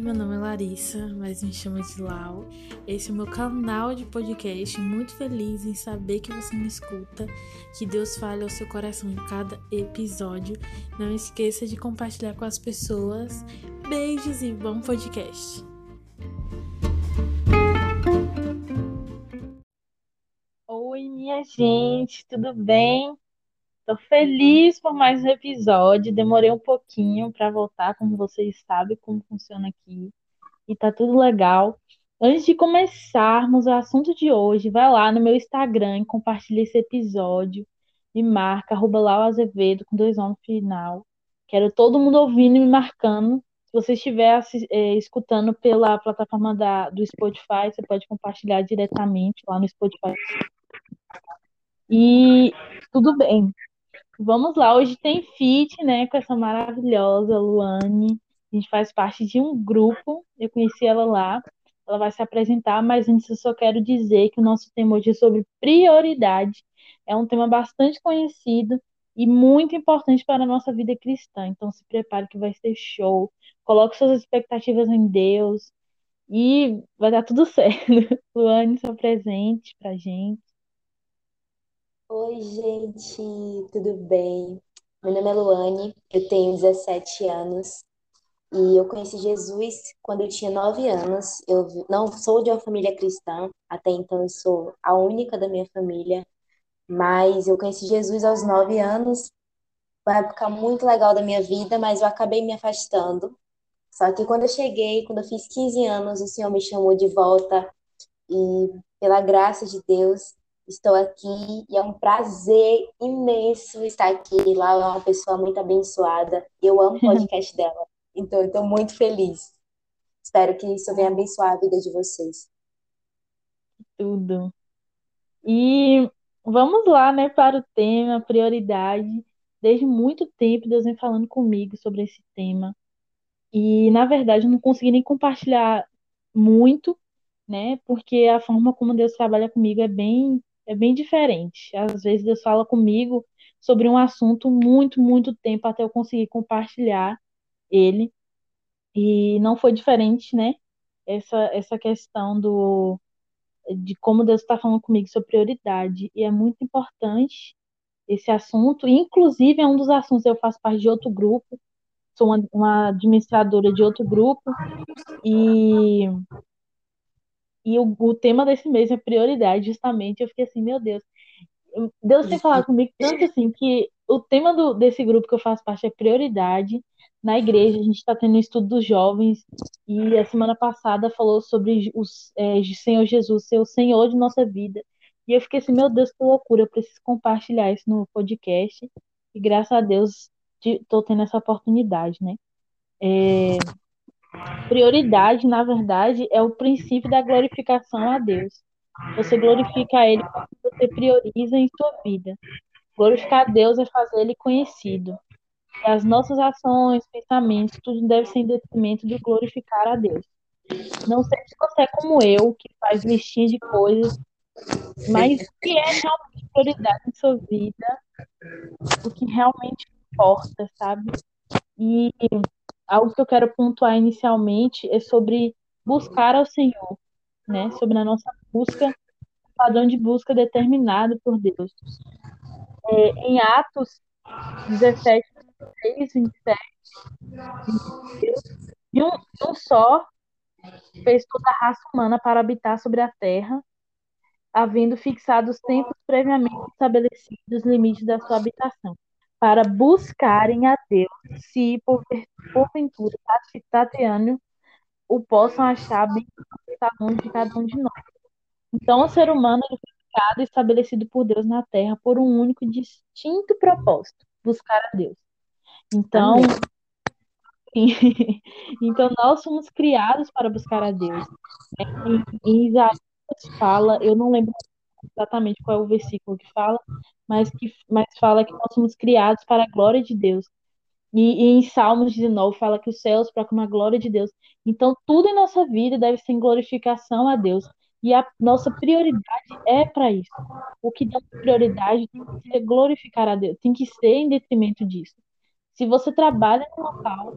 Oi, meu nome é Larissa, mas me chama de Lau. Esse é o meu canal de podcast. Muito feliz em saber que você me escuta. Que Deus fale ao seu coração em cada episódio. Não esqueça de compartilhar com as pessoas. Beijos e bom podcast. Oi, minha gente, tudo bem? Tô feliz por mais um episódio. Demorei um pouquinho para voltar, como vocês sabem como funciona aqui. E tá tudo legal. Antes de começarmos o assunto de hoje, vai lá no meu Instagram e compartilha esse episódio. Me marca, arroba lá o Azevedo, com dois anos no final. Quero todo mundo ouvindo e me marcando. Se você estiver é, escutando pela plataforma da, do Spotify, você pode compartilhar diretamente lá no Spotify. E tudo bem. Vamos lá, hoje tem feat, né, com essa maravilhosa Luane. A gente faz parte de um grupo, eu conheci ela lá. Ela vai se apresentar, mas antes eu só quero dizer que o nosso tema hoje é sobre prioridade. É um tema bastante conhecido e muito importante para a nossa vida cristã. Então se prepare que vai ser show. Coloque suas expectativas em Deus e vai dar tudo certo. Luane, seu presente pra gente. Oi, gente, tudo bem? Meu nome é Luane, eu tenho 17 anos e eu conheci Jesus quando eu tinha 9 anos. Eu não sou de uma família cristã, até então eu sou a única da minha família, mas eu conheci Jesus aos 9 anos. Uma época muito legal da minha vida, mas eu acabei me afastando. Só que quando eu cheguei, quando eu fiz 15 anos, o Senhor me chamou de volta e, pela graça de Deus, Estou aqui e é um prazer imenso estar aqui. Lá é uma pessoa muito abençoada. Eu amo o podcast dela. Então, estou muito feliz. Espero que isso venha abençoar a vida de vocês. Tudo. E vamos lá, né, para o tema, prioridade. Desde muito tempo, Deus vem falando comigo sobre esse tema. E, na verdade, eu não consegui nem compartilhar muito, né, porque a forma como Deus trabalha comigo é bem é bem diferente. Às vezes Deus fala comigo sobre um assunto muito, muito tempo até eu conseguir compartilhar ele. E não foi diferente, né? Essa, essa questão do de como Deus está falando comigo sobre prioridade. E é muito importante esse assunto. Inclusive, é um dos assuntos eu faço parte de outro grupo. Sou uma, uma administradora de outro grupo. E e o, o tema desse mês é prioridade, justamente. Eu fiquei assim, meu Deus. Deus tem falado comigo tanto assim que o tema do, desse grupo que eu faço parte é prioridade. Na igreja, a gente está tendo um estudo dos jovens e a semana passada falou sobre o é, Senhor Jesus ser o Senhor de nossa vida. E eu fiquei assim, meu Deus, que loucura, eu preciso compartilhar isso no podcast. E graças a Deus estou tendo essa oportunidade, né? É, Prioridade, na verdade, é o princípio da glorificação a Deus. Você glorifica a Ele quando você prioriza em sua vida. Glorificar a Deus é fazer Ele conhecido. E as nossas ações, pensamentos, tudo deve ser em detrimento do glorificar a Deus. Não sei se você é como eu, que faz listinha de coisas, mas o que é realmente prioridade em sua vida, o que realmente importa, sabe? E algo que eu quero pontuar inicialmente é sobre buscar ao Senhor, né? Sobre a nossa busca, padrão de busca determinado por Deus. É, em Atos 17, 26, 27, Deus, de um, um só fez toda a raça humana para habitar sobre a terra, havendo fixado os tempos previamente estabelecidos os limites da sua habitação para buscarem a Deus, se porventura tateando o possam achar bem está longe de cada um de nós. Então, o ser humano foi criado e estabelecido por Deus na Terra por um único e distinto propósito: buscar a Deus. Então, então nós somos criados para buscar a Deus. Em, em Isaías fala, eu não lembro exatamente qual é o versículo que fala, mas que mas fala que nós somos criados para a glória de Deus. E, e em Salmos 19 fala que os céus proclamam a glória de Deus. Então, tudo em nossa vida deve ser glorificação a Deus. E a nossa prioridade é para isso. O que dá prioridade tem que ser glorificar a Deus, tem que ser em detrimento disso. Se você trabalha no local,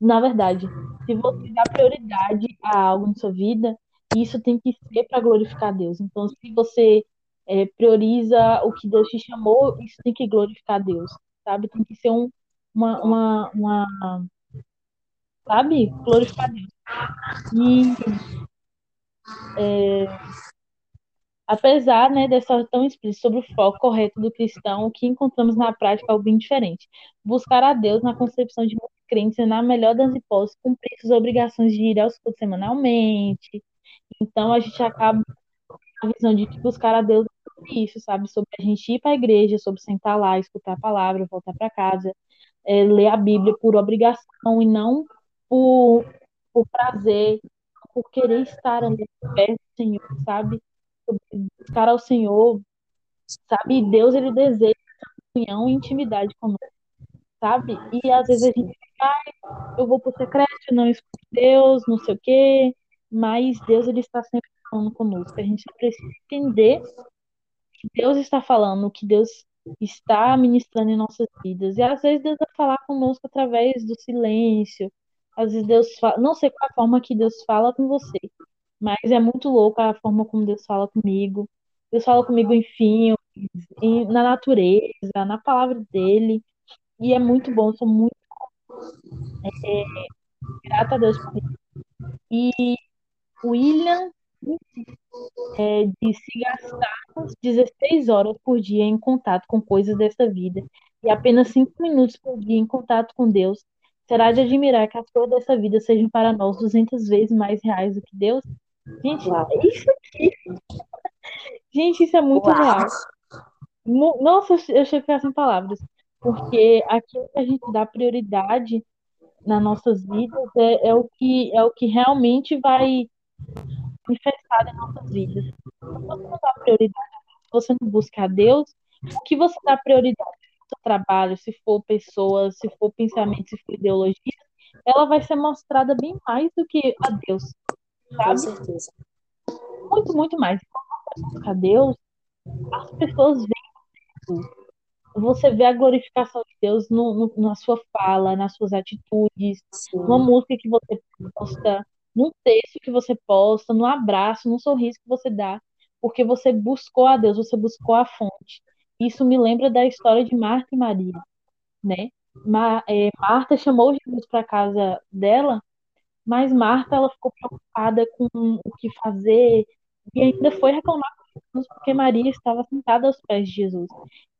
na verdade, se você dá prioridade a algo em sua vida, isso tem que ser para glorificar Deus. Então, se você é, prioriza o que Deus te chamou, isso tem que glorificar Deus, sabe? Tem que ser um, uma, uma, uma, sabe? Glorificar Deus. E é, apesar né, dessa tão explícita sobre o foco correto do cristão, o que encontramos na prática é algo bem diferente. Buscar a Deus na concepção de muitos crentes é, na melhor das hipóteses, cumprir suas obrigações de ir aos cultos semanalmente. Então, a gente acaba a visão de que buscar a Deus é sobre isso, sabe? Sobre a gente ir para a igreja, sobre sentar lá, escutar a palavra, voltar para casa, é, ler a Bíblia por obrigação e não por, por prazer, por querer estar ali perto do Senhor, sabe? Buscar ao Senhor, sabe? Deus, ele deseja comunhão e intimidade conosco, sabe? E às vezes a gente fica, ah, eu vou pro secreto, não escuto Deus, não sei o quê, mas Deus, ele está sempre falando conosco. A gente precisa entender que Deus está falando, que Deus está ministrando em nossas vidas. E às vezes Deus vai falar conosco através do silêncio. Às vezes Deus fala, não sei qual a forma que Deus fala com você, mas é muito louca a forma como Deus fala comigo. Deus fala comigo em filmes, na natureza, na palavra dele. E é muito bom, sou muito é, grata a Deus por isso. E William é, de se gastarmos 16 horas por dia em contato com coisas dessa vida e apenas 5 minutos por dia em contato com Deus, será de admirar que as coisas dessa vida sejam para nós 200 vezes mais reais do que Deus? Gente, Uau. isso aqui. Gente, isso é muito Uau. real. Nossa, eu chego a ficar sem palavras. Porque aquilo que a gente dá prioridade nas nossas vidas é, é, o, que, é o que realmente vai manifestada em nossas vidas. Se você não dá prioridade, você não busca a Deus, o que você dá prioridade no seu trabalho, se for pessoas, se for pensamento, se for ideologia, ela vai ser mostrada bem mais do que a Deus. Sabe? Com certeza. Muito, muito mais. Quando você busca a Deus, as pessoas veem você vê a glorificação de Deus no, no, na sua fala, nas suas atitudes, Sim. numa música que você posta, num texto que você posta, no abraço, no sorriso que você dá, porque você buscou a Deus, você buscou a fonte. Isso me lembra da história de Marta e Maria, né? É, Marta chamou Jesus para casa dela, mas Marta ela ficou preocupada com o que fazer e ainda foi reclamar porque Maria estava sentada aos pés de Jesus.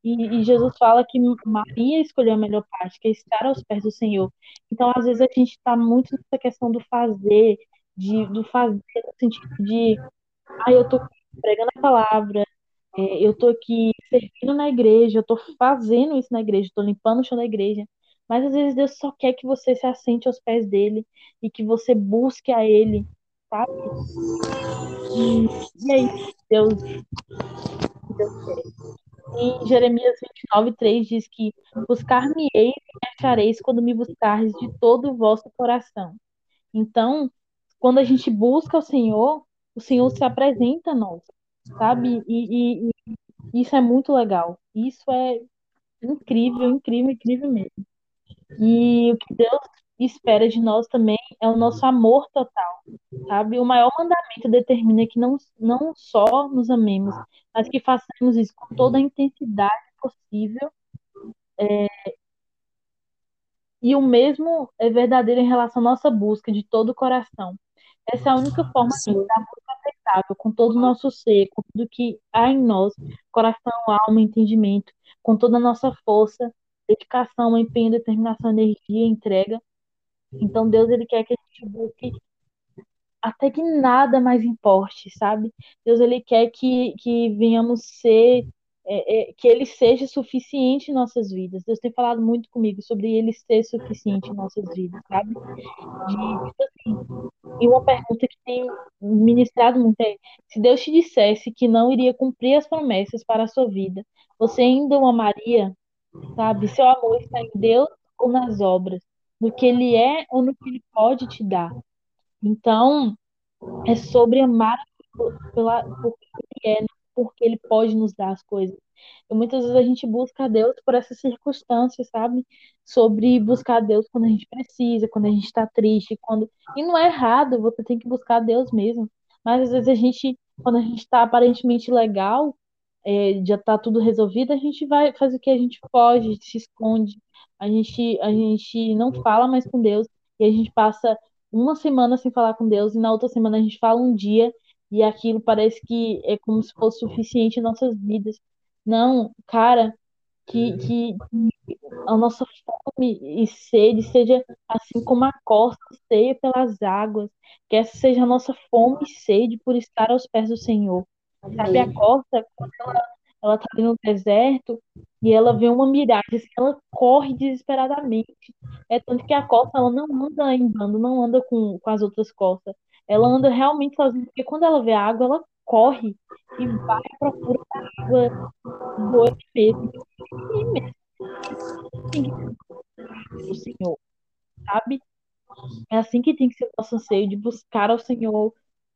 E, e, Jesus fala que Maria escolheu a melhor parte, que é estar aos pés do Senhor. Então, às vezes, a gente está muito nessa questão do fazer, de, do fazer no sentido de, ah, eu estou pregando a palavra, é, eu estou aqui servindo na igreja, eu estou fazendo isso na igreja, estou limpando o chão da igreja. Mas às vezes Deus só quer que você se assente aos pés dele e que você busque a ele, sabe? E, e aí, Deus, Deus quer. Em Jeremias 29, 3 diz que buscar-me-eis e me achareis quando me buscares de todo o vosso coração. Então, quando a gente busca o Senhor, o Senhor se apresenta a nós, sabe? E, e, e isso é muito legal. Isso é incrível, incrível, incrível mesmo. E o que Deus espera de nós também é o nosso amor total, sabe? O maior mandamento determina que não, não só nos amemos, mas que façamos isso com toda a intensidade possível. É, e o mesmo é verdadeiro em relação à nossa busca de todo o coração. Essa é a única forma de dar muito aceitável, com todo o nosso ser, com tudo que há em nós, coração, alma, entendimento, com toda a nossa força, dedicação, empenho, determinação, energia, entrega, então Deus ele quer que a gente busque até que nada mais importe, sabe? Deus ele quer que, que venhamos ser é, é, que ele seja suficiente em nossas vidas. Deus tem falado muito comigo sobre ele ser suficiente em nossas vidas, sabe? Tipo assim, e uma pergunta que tem ministrado muito é: se Deus te dissesse que não iria cumprir as promessas para a sua vida, você ainda o amaria? Sabe? Seu amor está em Deus ou nas obras? No que ele é ou no que ele pode te dar. Então, é sobre amar pela, por que ele é, porque ele pode nos dar as coisas. E muitas vezes a gente busca a Deus por essas circunstâncias, sabe? Sobre buscar a Deus quando a gente precisa, quando a gente está triste, quando. E não é errado, você tem que buscar a Deus mesmo. Mas às vezes a gente, quando a gente está aparentemente legal, é, já está tudo resolvido, a gente vai fazer o que a gente pode, se esconde, a gente, a gente não fala mais com Deus, e a gente passa uma semana sem falar com Deus, e na outra semana a gente fala um dia, e aquilo parece que é como se fosse suficiente em nossas vidas. Não, cara, que, que a nossa fome e sede seja assim como a costa seja pelas águas, que essa seja a nossa fome e sede por estar aos pés do Senhor. Sabe, a costa, quando ela, ela tá ali no deserto e ela vê uma miragem, ela corre desesperadamente. É tanto que a costa, ela não anda em bando, não anda com, com as outras costas. Ela anda realmente sozinha, porque quando ela vê a água, ela corre e vai à procura da água doida mesmo. E mesmo. O Senhor, sabe? É assim que tem que ser o nosso anseio, de buscar ao Senhor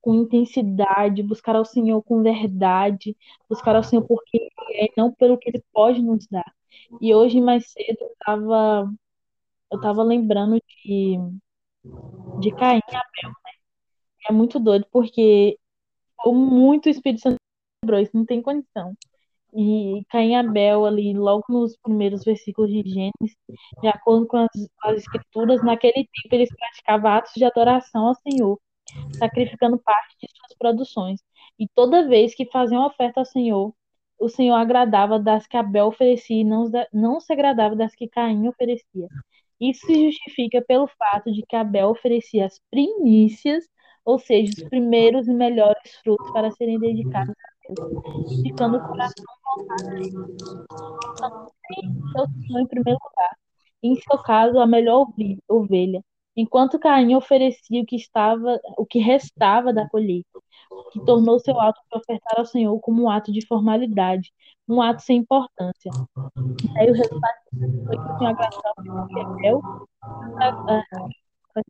com intensidade, buscar ao Senhor com verdade, buscar ao Senhor porque Ele é, não pelo que Ele pode nos dar. E hoje, mais cedo, eu estava eu tava lembrando de, de Caim e Abel, né? É muito doido, porque foi muito Espírito Santo lembrou, isso não tem condição. E Caim e Abel, ali, logo nos primeiros versículos de Gênesis, de acordo com as, as escrituras, naquele tempo eles praticavam atos de adoração ao Senhor, sacrificando parte de suas produções. E toda vez que faziam oferta ao Senhor, o Senhor agradava das que Abel oferecia e não, não se agradava das que Caim oferecia. Isso se justifica pelo fato de que Abel oferecia as primícias, ou seja, os primeiros e melhores frutos para serem dedicados a Deus, ficando o coração voltado a ele. Então, Senhor em primeiro lugar. Em seu caso, a melhor ovelha, enquanto Caim oferecia o que estava, o que restava da colheita, que tornou seu ato de ofertar ao Senhor como um ato de formalidade, um ato sem importância. E aí o resultado foi que o Senhor agradou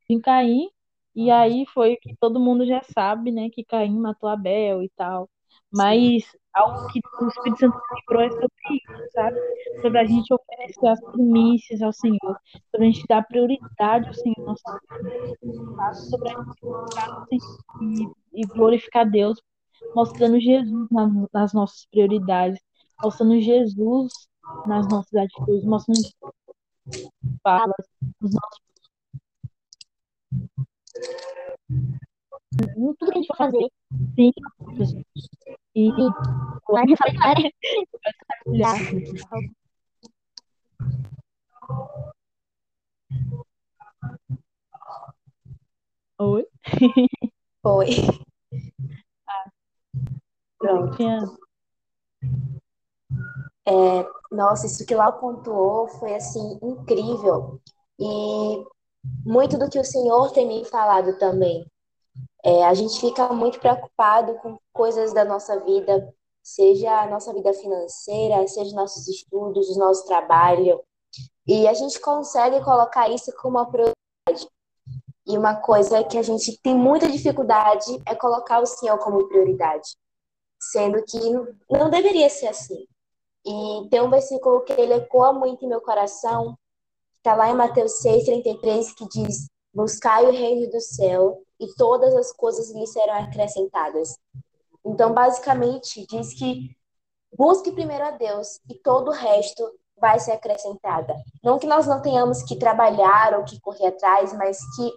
em Caim, e aí foi que todo mundo já sabe, né, que Caim matou Abel e tal. Mas algo que o Espírito Santo lembrou é sobre isso, sabe? Sobre a gente oferecer as primícias ao Senhor, sobre a gente dar prioridade ao Senhor vida, sobre a gente e, e glorificar Deus, mostrando Jesus nas, nas nossas prioridades, mostrando Jesus nas nossas atitudes, mostrando Jesus falas, nos nossos tudo que a gente for fazer, sim, e lá eu falei, Oi? Oi. Ah, Pronto. É, nossa, isso que lá pontuou foi assim incrível e muito do que o Senhor tem me falado também. É, a gente fica muito preocupado com coisas da nossa vida, seja a nossa vida financeira, seja nossos estudos, o nosso trabalho, e a gente consegue colocar isso como uma prioridade. E uma coisa que a gente tem muita dificuldade é colocar o Senhor como prioridade, sendo que não deveria ser assim. E tem um versículo que ele ecoa muito em meu coração, está lá em Mateus 6,33, que diz: Buscai o reino do céu e todas as coisas lhe serão acrescentadas. Então, basicamente, diz que busque primeiro a Deus e todo o resto vai ser acrescentada. Não que nós não tenhamos que trabalhar ou que correr atrás, mas que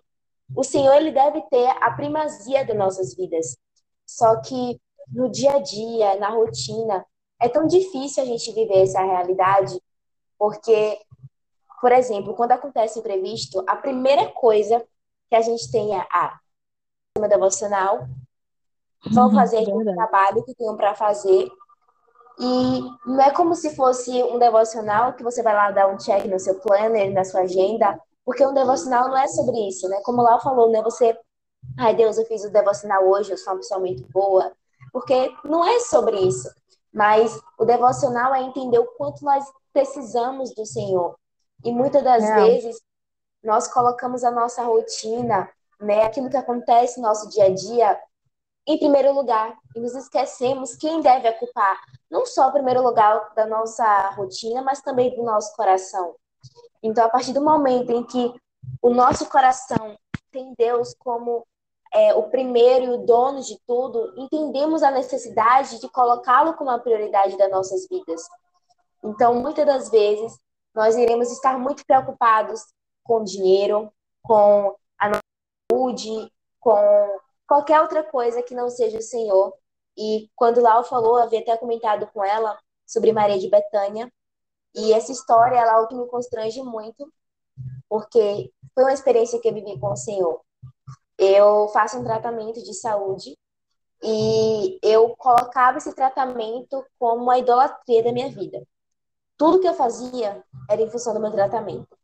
o Senhor ele deve ter a primazia das nossas vidas. Só que no dia a dia, na rotina, é tão difícil a gente viver essa realidade, porque, por exemplo, quando acontece imprevisto, a primeira coisa que a gente tem é ah, uma devocional, vão fazer o trabalho que tenham para fazer. E não é como se fosse um devocional que você vai lá dar um check no seu planner, na sua agenda, porque um devocional não é sobre isso, né? Como lá falou, né? Você, ai Deus, eu fiz o devocional hoje, eu sou uma pessoa muito boa, porque não é sobre isso. Mas o devocional é entender o quanto nós precisamos do Senhor. E muitas das é. vezes nós colocamos a nossa rotina, né, aquilo que acontece no nosso dia a dia em primeiro lugar e nos esquecemos quem deve ocupar não só o primeiro lugar da nossa rotina, mas também do nosso coração. Então, a partir do momento em que o nosso coração tem Deus como é, o primeiro e o dono de tudo, entendemos a necessidade de colocá-lo como a prioridade das nossas vidas. Então, muitas das vezes, nós iremos estar muito preocupados com dinheiro, com a nossa saúde, com qualquer outra coisa que não seja o Senhor. E quando Lau falou, havia até comentado com ela sobre Maria de Betânia. E essa história ela é algo que me constrange muito, porque foi uma experiência que eu vivi com o Senhor. Eu faço um tratamento de saúde e eu colocava esse tratamento como a idolatria da minha vida. Tudo que eu fazia era em função do meu tratamento.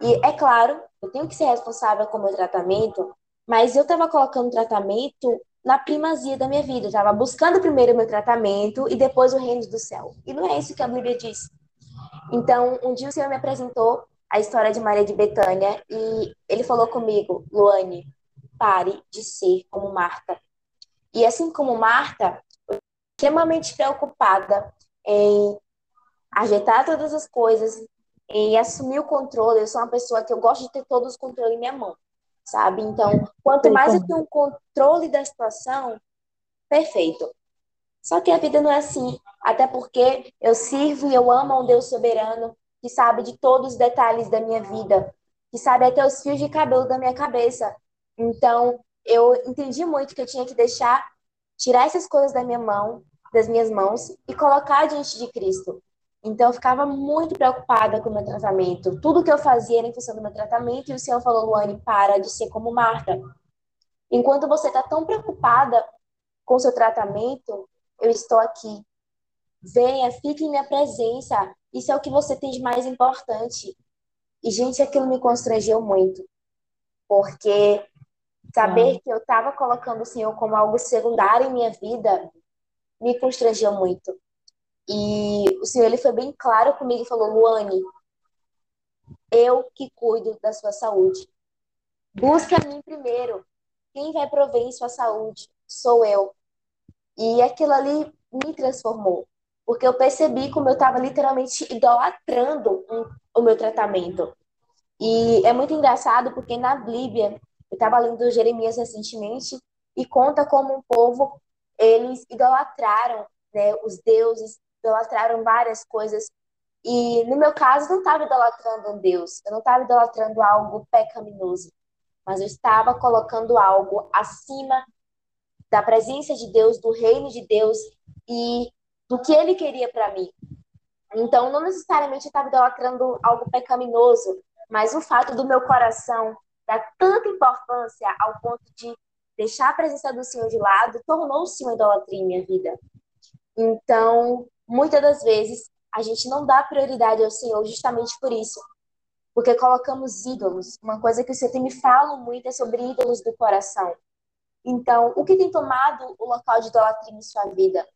E é claro, eu tenho que ser responsável com o meu tratamento, mas eu estava colocando tratamento na primazia da minha vida. Eu estava buscando primeiro o meu tratamento e depois o reino do céu. E não é isso que a Bíblia diz. Então, um dia o Senhor me apresentou a história de Maria de Betânia e ele falou comigo, Luane, pare de ser como Marta. E assim como Marta, extremamente preocupada em ajeitar todas as coisas, em assumir o controle. Eu sou uma pessoa que eu gosto de ter todos os controles em minha mão sabe? Então, quanto mais eu tenho um controle da situação, perfeito. Só que a vida não é assim, até porque eu sirvo e eu amo a um Deus soberano que sabe de todos os detalhes da minha vida, que sabe até os fios de cabelo da minha cabeça. Então, eu entendi muito que eu tinha que deixar tirar essas coisas da minha mão, das minhas mãos e colocar diante de Cristo. Então, eu ficava muito preocupada com o meu tratamento. Tudo que eu fazia era em função do meu tratamento, e o Senhor falou, Luane, para de ser como Marta. Enquanto você está tão preocupada com o seu tratamento, eu estou aqui. Venha, fique em minha presença. Isso é o que você tem de mais importante. E, gente, aquilo me constrangeu muito. Porque saber ah. que eu estava colocando o Senhor como algo secundário em minha vida me constrangeu muito. E o Senhor ele foi bem claro comigo e falou: Luane, eu que cuido da sua saúde. Busque a mim primeiro. Quem vai prover em sua saúde sou eu. E aquilo ali me transformou. Porque eu percebi como eu estava literalmente idolatrando um, o meu tratamento. E é muito engraçado porque na Bíblia, eu estava lendo Jeremias recentemente, e conta como um povo, eles idolatraram né, os deuses, idolatraram várias coisas. E no meu caso, não estava idolatrando um Deus, eu não estava idolatrando algo pecaminoso, mas eu estava colocando algo acima da presença de Deus, do reino de Deus e do que ele queria para mim. Então, não necessariamente eu estava idolatrando algo pecaminoso, mas o fato do meu coração dar tanta importância ao ponto de deixar a presença do Senhor de lado tornou-se uma idolatria em minha vida. Então, muitas das vezes a gente não dá prioridade ao Senhor justamente por isso. Porque colocamos ídolos. Uma coisa que você tem me fala muito é sobre ídolos do coração. Então, o que tem tomado o local de idolatria em sua vida?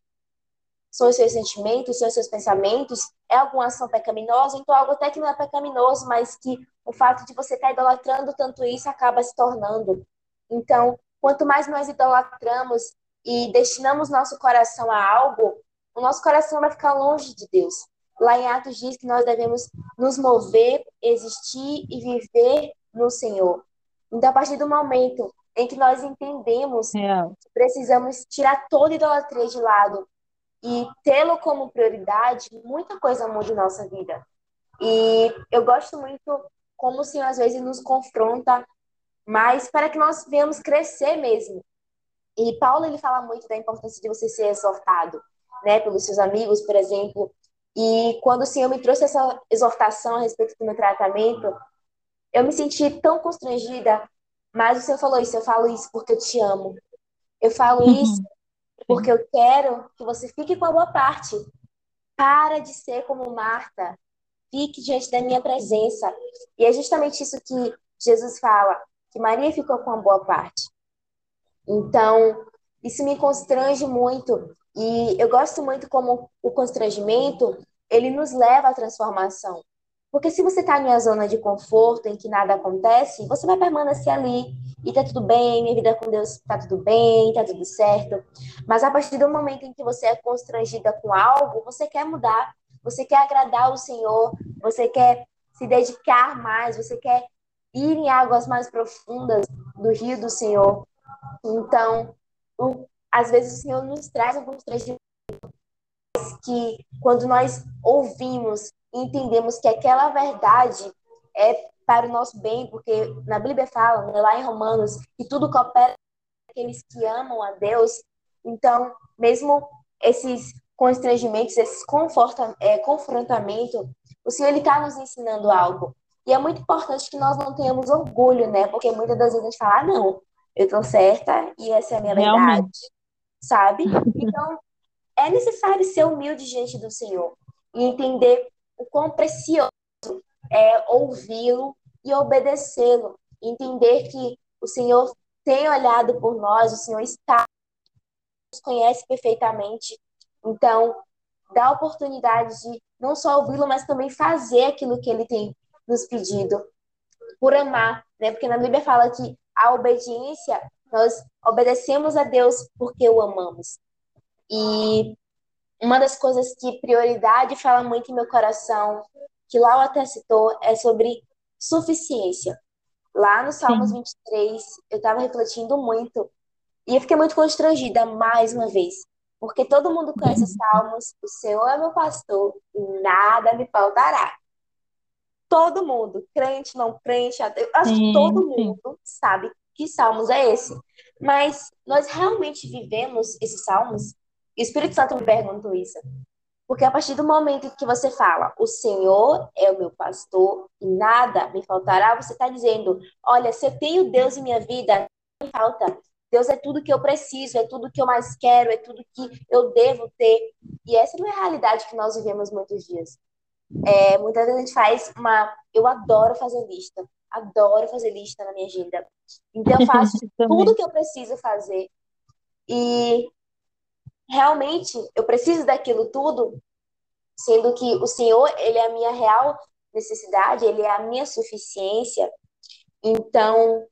São os seus sentimentos, são os seus pensamentos? É alguma ação pecaminosa? Então, algo até que não é pecaminoso, mas que o fato de você estar idolatrando tanto isso acaba se tornando. Então, quanto mais nós idolatramos e destinamos nosso coração a algo, o nosso coração vai ficar longe de Deus. Lá em Atos diz que nós devemos nos mover, existir e viver no Senhor. Então, a partir do momento em que nós entendemos Real. que precisamos tirar toda idolatria de lado e tê-lo como prioridade, muita coisa muda em nossa vida. E eu gosto muito como o Senhor às vezes nos confronta, mas para que nós venhamos crescer mesmo. E Paulo ele fala muito da importância de você ser exortado né, pelos seus amigos, por exemplo. E quando o Senhor me trouxe essa exortação a respeito do meu tratamento, eu me senti tão constrangida, mas o Senhor falou isso, eu falo isso porque eu te amo. Eu falo uhum. isso porque eu quero que você fique com a boa parte. Para de ser como Marta. Fique diante da minha presença. E é justamente isso que Jesus fala, que Maria ficou com a boa parte. Então, isso me constrange muito, e eu gosto muito como o constrangimento, ele nos leva à transformação. Porque se você está em uma zona de conforto em que nada acontece, você vai permanecer ali e tá tudo bem, minha vida com Deus tá tudo bem, tá tudo certo. Mas a partir do momento em que você é constrangida com algo, você quer mudar, você quer agradar o Senhor, você quer se dedicar mais, você quer ir em águas mais profundas do rio do Senhor. Então, o, às vezes o Senhor nos traz alguns constrangimento que quando nós ouvimos e entendemos que aquela verdade é para o nosso bem, porque na Bíblia fala, né, lá em Romanos, que tudo coopera aqueles que amam a Deus. Então, mesmo esses constrangimentos, esses é, confrontamentos, o Senhor está nos ensinando algo. E é muito importante que nós não tenhamos orgulho, né? Porque muitas das vezes a gente fala, ah, não, eu estou certa e essa é a minha Realmente. verdade, sabe? Então, é necessário ser humilde diante do Senhor e entender o quão precioso é ouvi-lo e obedecê-lo. Entender que o Senhor tem olhado por nós, o Senhor está, nos conhece perfeitamente. Então, dá a oportunidade de não só ouvi-lo, mas também fazer aquilo que ele tem nos pedido, por amar, né? Porque na Bíblia fala que a obediência, nós obedecemos a Deus porque o amamos. E uma das coisas que prioridade fala muito em meu coração, que Lau até citou, é sobre suficiência. Lá no Salmos Sim. 23, eu estava refletindo muito e eu fiquei muito constrangida mais uma vez, porque todo mundo conhece os Salmos, o Senhor é meu pastor e nada me faltará. Todo mundo, crente, não crente, acho sim, que todo mundo sabe que Salmos é esse. Mas nós realmente vivemos esses Salmos? E o Espírito Santo me perguntou isso. Porque a partir do momento que você fala, o Senhor é o meu pastor e nada me faltará, você está dizendo: olha, se eu tenho Deus em minha vida, não me falta. Deus é tudo que eu preciso, é tudo que eu mais quero, é tudo que eu devo ter. E essa não é a realidade que nós vivemos muitos dias. É, muitas vezes a gente faz uma. Eu adoro fazer lista, adoro fazer lista na minha agenda. Então eu faço tudo que eu preciso fazer. E realmente eu preciso daquilo tudo, sendo que o Senhor, ele é a minha real necessidade, ele é a minha suficiência. Então,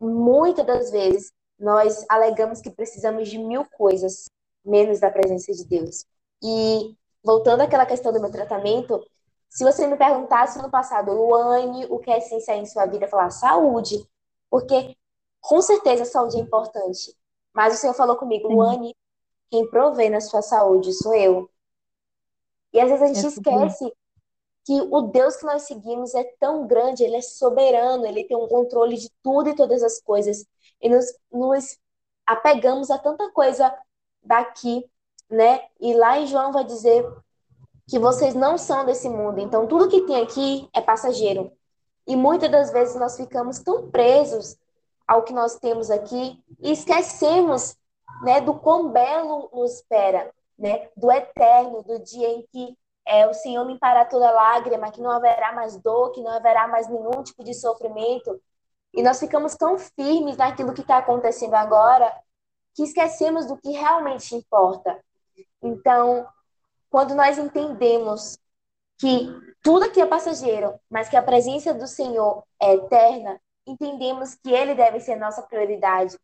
muitas das vezes nós alegamos que precisamos de mil coisas menos da presença de Deus. E voltando àquela questão do meu tratamento, se você me perguntasse no passado, Luane, o que é essencial em sua vida? Eu falar saúde, porque com certeza a saúde é importante. Mas o Senhor falou comigo, Luane, quem provê na sua saúde sou eu. E às vezes a gente é esquece que o Deus que nós seguimos é tão grande, ele é soberano, ele tem um controle de tudo e todas as coisas. E nos, nos apegamos a tanta coisa daqui, né? E lá em João vai dizer que vocês não são desse mundo, então tudo que tem aqui é passageiro. E muitas das vezes nós ficamos tão presos ao que nós temos aqui e esquecemos né, do quão belo nos espera, né, do eterno, do dia em que é, o Senhor limpará toda lágrima, que não haverá mais dor, que não haverá mais nenhum tipo de sofrimento. E nós ficamos tão firmes naquilo que está acontecendo agora que esquecemos do que realmente importa. Então, quando nós entendemos que tudo aqui é passageiro, mas que a presença do Senhor é eterna, entendemos que Ele deve ser nossa prioridade.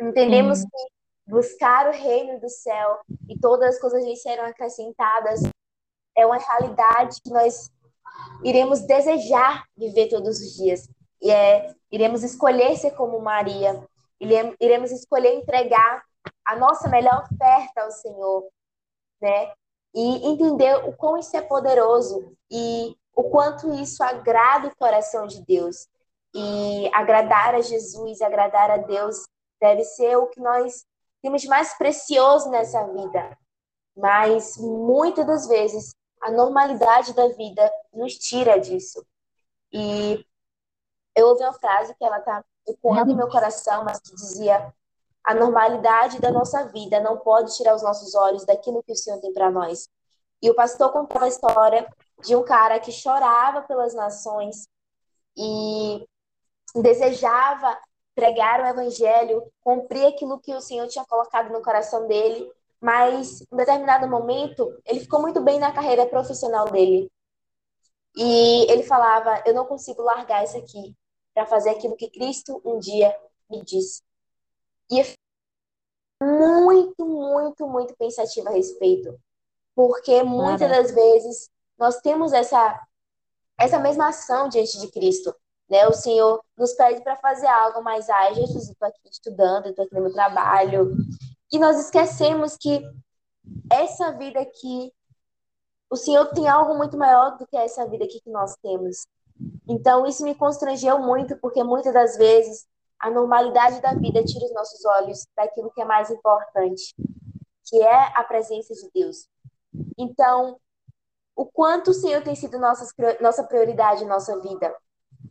Entendemos Sim. que buscar o reino do céu e todas as coisas lhe serão acrescentadas é uma realidade que nós iremos desejar viver todos os dias. E é, iremos escolher ser como Maria, iremos escolher entregar a nossa melhor oferta ao Senhor, né? E entender o quão isso é poderoso e o quanto isso agrada o coração de Deus. E agradar a Jesus, agradar a Deus, deve ser o que nós temos mais precioso nessa vida. Mas muitas das vezes a normalidade da vida nos tira disso. E eu ouvi uma frase que ela está ecoando em meu coração, mas que dizia: a normalidade da nossa vida não pode tirar os nossos olhos daquilo que o Senhor tem para nós. E o pastor contava a história de um cara que chorava pelas nações e desejava pregar o evangelho, cumprir aquilo que o Senhor tinha colocado no coração dele, mas em determinado momento ele ficou muito bem na carreira profissional dele. E ele falava: Eu não consigo largar isso aqui para fazer aquilo que Cristo um dia me disse. E eu muito, muito, muito pensativa a respeito. Porque muitas das vezes nós temos essa, essa mesma ação diante de Cristo. Né? O Senhor nos pede para fazer algo, mas, ai, Jesus, eu estou aqui estudando, eu estou aqui no meu trabalho. E nós esquecemos que essa vida aqui, o Senhor tem algo muito maior do que essa vida aqui que nós temos. Então, isso me constrangeu muito, porque muitas das vezes a normalidade da vida tira os nossos olhos daquilo que é mais importante, que é a presença de Deus. Então, o quanto o Senhor tem sido nossa, nossa prioridade em nossa vida.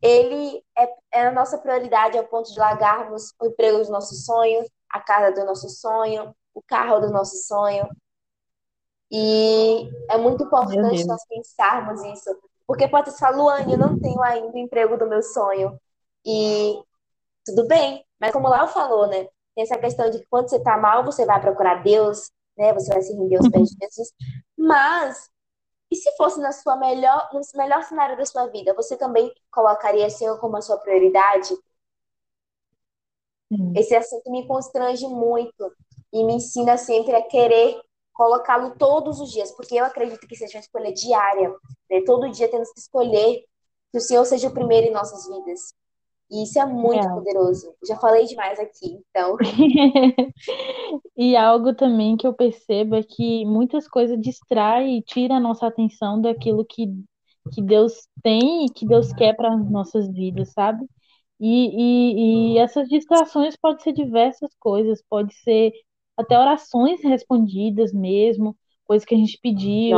Ele é, é a nossa prioridade ao ponto de largarmos o emprego do nosso sonho, a casa do nosso sonho, o carro do nosso sonho. E é muito importante nós pensarmos isso. Porque pode ser Luane, eu não tenho ainda o emprego do meu sonho. E tudo bem, mas como lá falou, né? Tem essa questão de que quando você tá mal, você vai procurar Deus, né? Você vai se render aos pés de Jesus. Mas e se fosse na sua melhor, no melhor cenário da sua vida, você também colocaria Senhor como a sua prioridade? Sim. Esse assunto me constrange muito e me ensina sempre a querer colocá-lo todos os dias, porque eu acredito que seja uma escolha diária. Né? Todo dia temos que escolher que o Senhor seja o primeiro em nossas vidas. E isso é muito é. poderoso. Já falei demais aqui, então. e algo também que eu percebo é que muitas coisas distraem e tiram a nossa atenção daquilo que, que Deus tem e que Deus quer para as nossas vidas, sabe? E, e, e essas distrações podem ser diversas coisas, pode ser até orações respondidas mesmo, coisas que a gente pediu,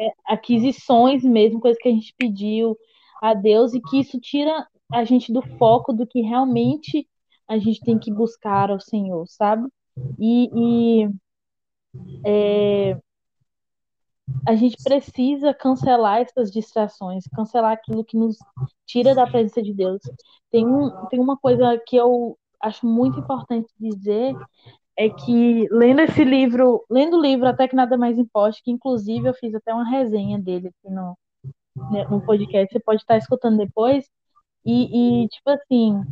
é, aquisições mesmo, coisas que a gente pediu a Deus e que isso tira a gente do foco do que realmente a gente tem que buscar ao Senhor, sabe? E, e é, a gente precisa cancelar essas distrações, cancelar aquilo que nos tira da presença de Deus. Tem, um, tem uma coisa que eu acho muito importante dizer, é que lendo esse livro, lendo o livro Até Que Nada Mais Importe, que inclusive eu fiz até uma resenha dele no, né, no podcast, você pode estar escutando depois, e, e, tipo assim,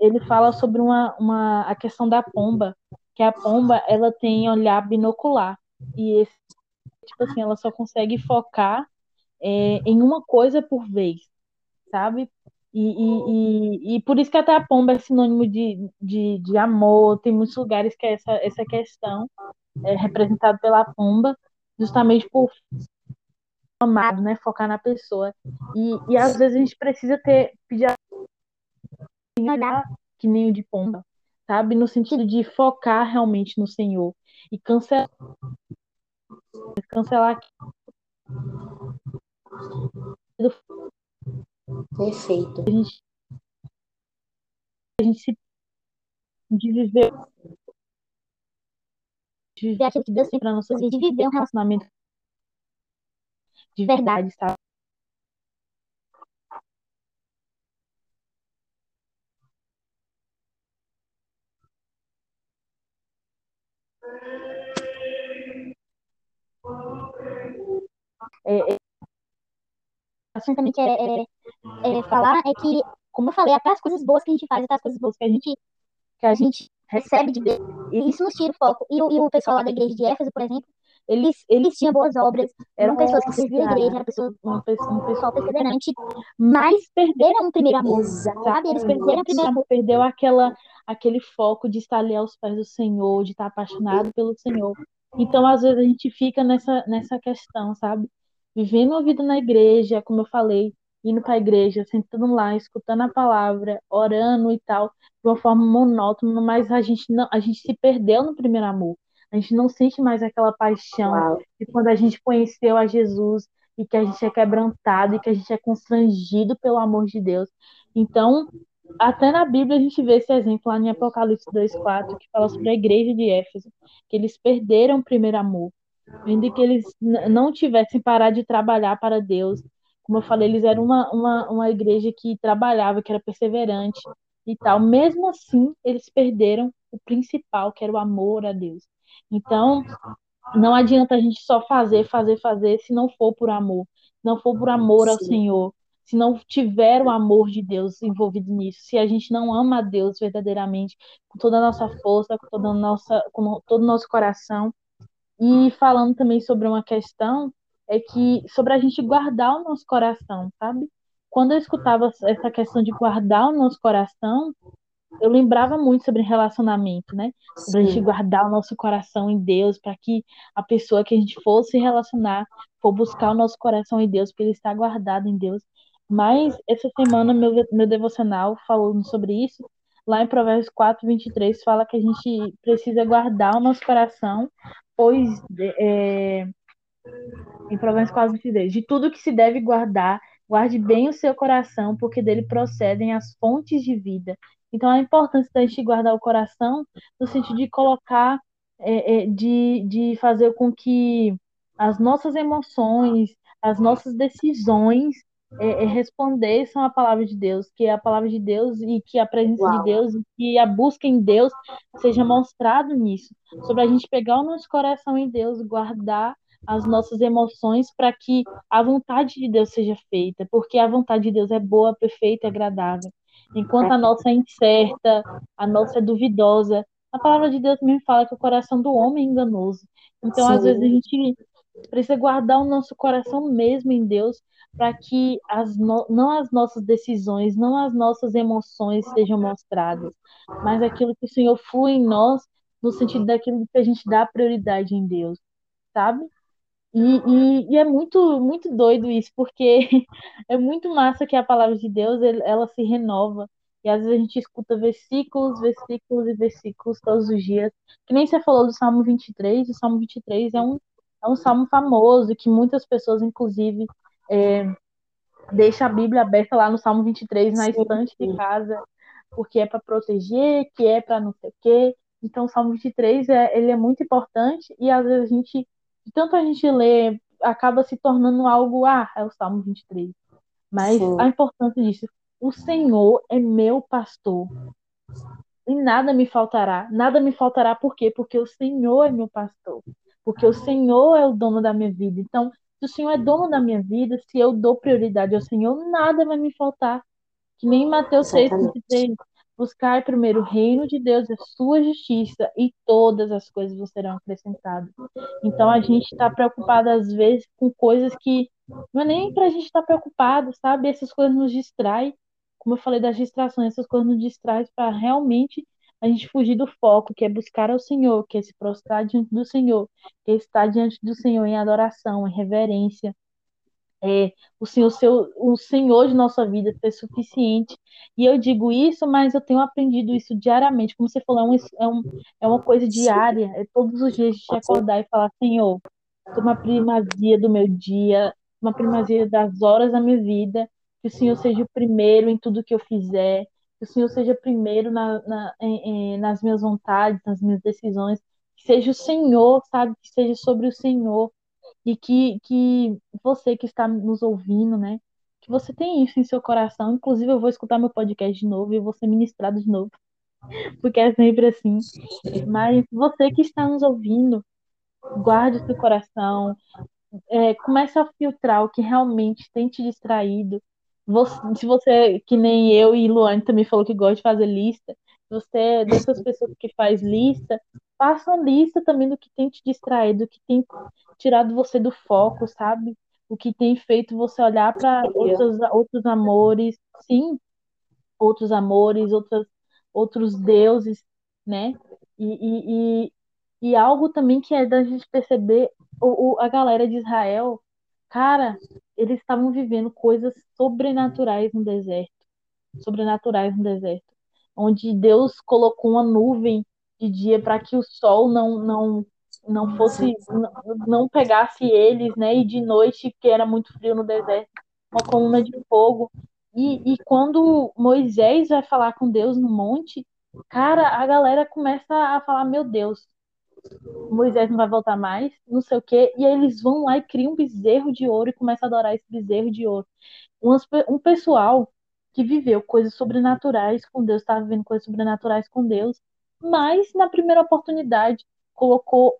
ele fala sobre uma, uma, a questão da pomba, que a pomba, ela tem olhar binocular. E esse, tipo assim, ela só consegue focar é, em uma coisa por vez, sabe? E, e, e, por isso que até a pomba é sinônimo de, de, de amor. Tem muitos lugares que é essa, essa questão é representada pela pomba, justamente por amado, né? Focar na pessoa. E, e às vezes a gente precisa ter pedir olhar que nem o de pomba, sabe? No sentido de focar realmente no Senhor e cancelar cancelar Perfeito. A gente, a gente se de viver de viver aquilo que Deus tem para vida, de viver um relacionamento de verdade, sabe? É, é, assim também que é, é, é, falar é que, como eu falei, até as coisas boas que a gente faz, até as coisas boas que a gente, que a gente recebe de Deus, isso nos tira o foco. E, e o pessoal lá da igreja de Éfeso, por exemplo, eles, eles tinham boas obras, eram pessoas que serviam a igreja, eram pessoas, um, um pessoal perseverante, mas perderam o primeiro amor, sabe? Eles perderam o primeiro amor, perdeu aquela, aquele foco de estar ali aos pés do Senhor, de estar apaixonado pelo Senhor. Então, às vezes, a gente fica nessa, nessa questão, sabe? Vivendo a vida na igreja, como eu falei, indo para a igreja, sentando lá, escutando a palavra, orando e tal, de uma forma monótona, mas a gente não, a gente se perdeu no primeiro amor. A gente não sente mais aquela paixão Uau. de quando a gente conheceu a Jesus e que a gente é quebrantado e que a gente é constrangido pelo amor de Deus. Então, até na Bíblia a gente vê esse exemplo lá em Apocalipse 2,4, que fala sobre a igreja de Éfeso, que eles perderam o primeiro amor, ainda que eles não tivessem parado de trabalhar para Deus. Como eu falei, eles eram uma, uma, uma igreja que trabalhava, que era perseverante e tal. Mesmo assim, eles perderam o principal, que era o amor a Deus. Então, não adianta a gente só fazer, fazer, fazer se não for por amor. não for por amor ao Senhor, se não tiver o amor de Deus envolvido nisso, se a gente não ama a Deus verdadeiramente, com toda a nossa força, com, toda nossa, com todo o nosso coração. E falando também sobre uma questão, é que sobre a gente guardar o nosso coração, sabe? Quando eu escutava essa questão de guardar o nosso coração, eu lembrava muito sobre relacionamento, né? Sobre a gente guardar o nosso coração em Deus, para que a pessoa que a gente fosse relacionar, for buscar o nosso coração em Deus, porque ele está guardado em Deus. Mas essa semana meu, meu devocional falando sobre isso, lá em Provérbios 4, 23, fala que a gente precisa guardar o nosso coração, pois é, em Provérbios 4, 23, de tudo que se deve guardar, guarde bem o seu coração, porque dele procedem as fontes de vida. Então, a importância da gente guardar o coração no sentido de colocar, é, é, de, de fazer com que as nossas emoções, as nossas decisões é, é, respondessem à palavra de Deus, que é a palavra de Deus e que a presença Uau. de Deus e que a busca em Deus seja mostrado nisso. Sobre a gente pegar o nosso coração em Deus, guardar as nossas emoções para que a vontade de Deus seja feita, porque a vontade de Deus é boa, perfeita e agradável. Enquanto a nossa é incerta, a nossa é duvidosa, a palavra de Deus me fala que o coração do homem é enganoso. Então, Sim. às vezes, a gente precisa guardar o nosso coração mesmo em Deus para que as no... não as nossas decisões, não as nossas emoções sejam mostradas, mas aquilo que o Senhor flui em nós, no sentido daquilo que a gente dá prioridade em Deus, sabe? E, e, e, é muito, muito doido isso, porque é muito massa que a palavra de Deus ela se renova. E às vezes a gente escuta versículos, versículos e versículos todos os dias. Que nem você falou do Salmo 23, o Salmo 23 é um, é um salmo famoso que muitas pessoas, inclusive, é, deixam a Bíblia aberta lá no Salmo 23 na estante de casa, porque é para proteger, que é para não sei o quê. Então, o Salmo 23 é, ele é muito importante e às vezes a gente de tanto a gente ler, acaba se tornando algo, ah, é o Salmo 23. Mas Sim. a importância disso, o Senhor é meu pastor. E nada me faltará. Nada me faltará por quê? Porque o Senhor é meu pastor. Porque o Senhor é o dono da minha vida. Então, se o Senhor é dono da minha vida, se eu dou prioridade ao Senhor, nada vai me faltar. Que nem Mateus 6, 23. Buscar primeiro o reino de Deus, a sua justiça, e todas as coisas vos serão acrescentadas. Então a gente está preocupado, às vezes, com coisas que não é nem para a gente estar tá preocupado, sabe? Essas coisas nos distraem. Como eu falei das distrações, essas coisas nos distraem para realmente a gente fugir do foco, que é buscar ao Senhor, que é se prostrar diante do Senhor, que é estar diante do Senhor em adoração, em reverência, é, o, Senhor, seu, o Senhor de nossa vida ser suficiente. E eu digo isso, mas eu tenho aprendido isso diariamente. Como você falou, é, um, é, um, é uma coisa diária. É todos os dias de acordar e falar, Senhor, toma primazia do meu dia, uma primazia das horas da minha vida, que o Senhor seja o primeiro em tudo que eu fizer, que o Senhor seja primeiro na, na, em, em, nas minhas vontades, nas minhas decisões, que seja o Senhor, sabe? Que seja sobre o Senhor e que, que você que está nos ouvindo, né, que você tem isso em seu coração. Inclusive, eu vou escutar meu podcast de novo e vou ser ministrado de novo, porque é sempre assim. Mas você que está nos ouvindo, guarde seu coração, é, comece a filtrar o que realmente tem te distraído. Você, se você, que nem eu e Luane também falou que gosta de fazer lista, você é dessas pessoas que faz lista, faça uma lista também do que tem te distraído, do que tem tirado você do foco, sabe? O que tem feito você olhar para outros, outros amores, sim, outros amores, outros, outros deuses, né? E, e, e, e algo também que é da gente perceber, o, o, a galera de Israel, cara, eles estavam vivendo coisas sobrenaturais no deserto. Sobrenaturais no deserto. Onde Deus colocou uma nuvem de dia para que o sol não, não não fosse não, pegasse eles, né? E de noite, que era muito frio no deserto, uma coluna de fogo. E, e quando Moisés vai falar com Deus no monte, cara, a galera começa a falar: Meu Deus, Moisés não vai voltar mais, não sei o quê. E aí eles vão lá e criam um bezerro de ouro e começam a adorar esse bezerro de ouro. Um, pessoal que viveu coisas sobrenaturais com Deus, estava vivendo coisas sobrenaturais com Deus, mas na primeira oportunidade colocou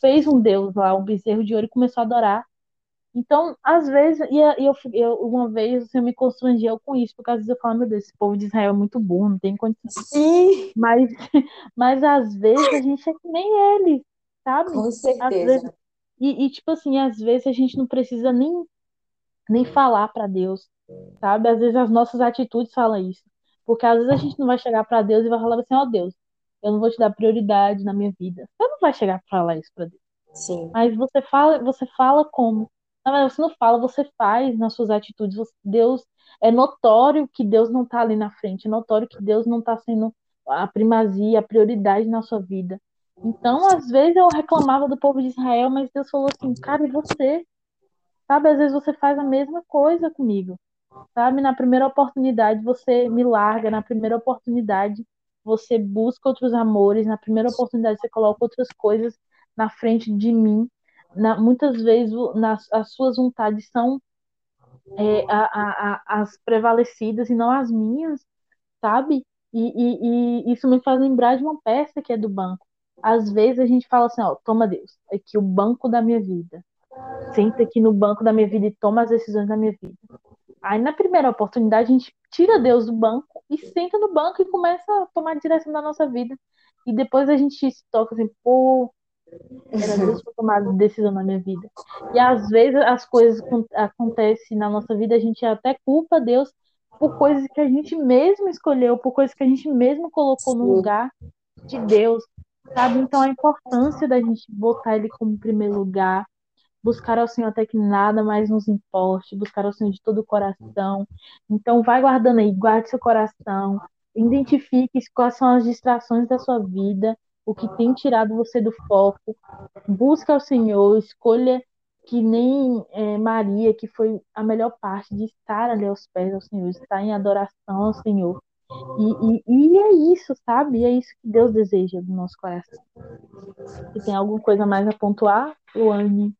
fez um deus lá, um bezerro de ouro, e começou a adorar. Então, às vezes, e eu, eu, uma vez você me constrangia com isso, porque às vezes eu falo, meu Deus, esse povo de Israel é muito burro, não tem condição. Sim, Mas, mas às vezes a gente é que nem eles, sabe? com certeza. vezes, e, e, tipo assim, às vezes a gente não precisa nem, nem falar para Deus, sabe? Às vezes as nossas atitudes falam isso. Porque às vezes a gente não vai chegar para Deus e vai falar assim, ó Deus, eu não vou te dar prioridade na minha vida. Você não vai chegar para falar isso para Deus. Sim, Mas você fala, você fala como? Na verdade, você não fala, você faz nas suas atitudes. Você- Deus é notório que Deus não está ali na frente, é notório que Deus não está sendo a primazia, a prioridade na sua vida. Então, às vezes eu reclamava do povo de Israel, mas Deus falou assim, cara, e você? Sabe, às vezes você faz a mesma coisa comigo. Sabe, na primeira oportunidade você me larga, na primeira oportunidade você busca outros amores, na primeira oportunidade você coloca outras coisas na frente de mim. Na- muitas vezes as suas vontades são é, a- a- as prevalecidas e não as minhas, sabe? E, e, e isso me faz lembrar de uma peça que é do banco. Às vezes a gente fala assim, ó, toma Deus, aqui o banco da minha vida. Senta aqui no banco da minha vida e toma as decisões da minha vida. Aí na primeira oportunidade a gente tira Deus do banco e senta no banco e começa a tomar a direção da nossa vida. E depois a gente se toca assim, pô, era Deus para tomar decisão na minha vida. E às vezes as coisas acon- acontecem na nossa vida, a gente até culpa Deus por coisas que a gente mesmo escolheu, por coisas que a gente mesmo colocou no lugar de Deus, sabe? Então a importância da gente botar ele como primeiro lugar, buscar ao Senhor até que nada mais nos importe, buscar ao Senhor de todo o coração. Então vai guardando aí, guarde seu coração, identifique quais são as distrações da sua vida, o que tem tirado você do foco, busca ao Senhor, escolha que nem é, Maria, que foi a melhor parte de estar ali aos pés ao Senhor, estar em adoração ao Senhor. E, e, e é isso, sabe? E é isso que Deus deseja do nosso coração. Se tem alguma coisa mais a pontuar, Luane?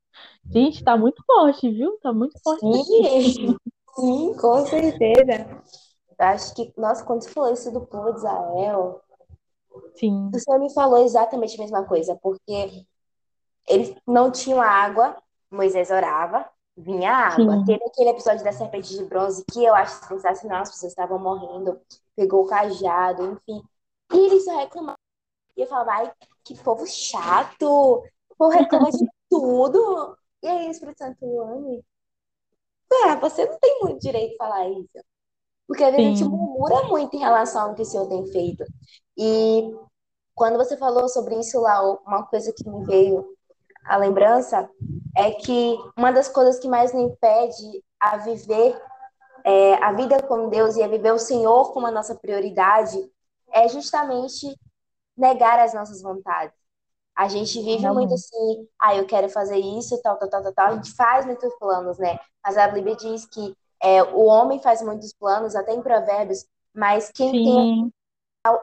Gente, tá muito forte, viu? Tá muito forte sim, sim, com certeza. Eu acho que, nossa, quando você falou isso do povo de Israel, Sim, o Senhor me falou exatamente a mesma coisa, porque eles não tinham água, Moisés orava, vinha água. sim, Teve aquele episódio da serpente de bronze que eu acho sensacional, as pessoas estavam morrendo, pegou o cajado, enfim. E eles só reclamavam. E eu falava, ai, que povo chato, o povo reclama de tudo. E aí Espírito Santo, Luane, é, você não tem muito direito de falar isso. Porque a gente murmura muito em relação ao que o Senhor tem feito. E quando você falou sobre isso lá, uma coisa que me veio à lembrança é que uma das coisas que mais nos impede a viver é, a vida com Deus e a viver o Senhor como a nossa prioridade é justamente negar as nossas vontades. A gente vive muito assim, ah, eu quero fazer isso, tal, tal, tal, tal, tal. A gente faz muitos planos, né? Mas a Bíblia diz que é, o homem faz muitos planos, até em Provérbios, mas quem tem Sim,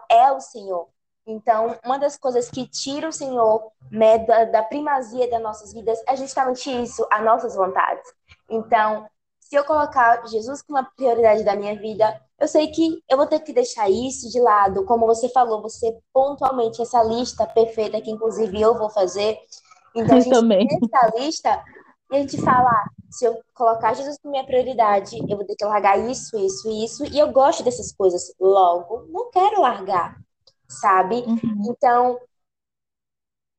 é o Senhor. Então, uma das coisas que tira o Senhor né, da, da primazia das nossas vidas é justamente isso, as nossas vontades. Então, se eu colocar Jesus como a prioridade da minha vida, eu sei que eu vou ter que deixar isso de lado, como você falou, você pontualmente essa lista perfeita que inclusive eu vou fazer. Então, a eu gente também. essa lista e a gente fala, ah, se eu colocar Jesus como minha prioridade, eu vou ter que largar isso, isso, isso, e eu gosto dessas coisas. Logo, não quero largar, sabe? Uhum. Então,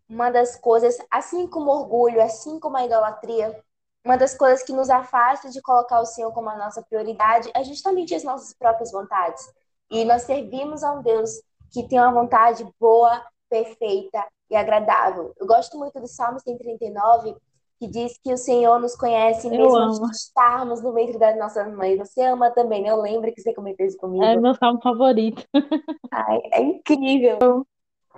uma das coisas, assim como orgulho, assim como a idolatria, uma das coisas que nos afasta de colocar o Senhor como a nossa prioridade é justamente as nossas próprias vontades. E nós servimos a um Deus que tem uma vontade boa, perfeita e agradável. Eu gosto muito do Salmo 139, que diz que o Senhor nos conhece Eu mesmo amo. de estarmos no ventre das nossas mães. Você ama também, né? Eu lembro que você comentou isso É comigo. meu salmo favorito. Ai, é incrível.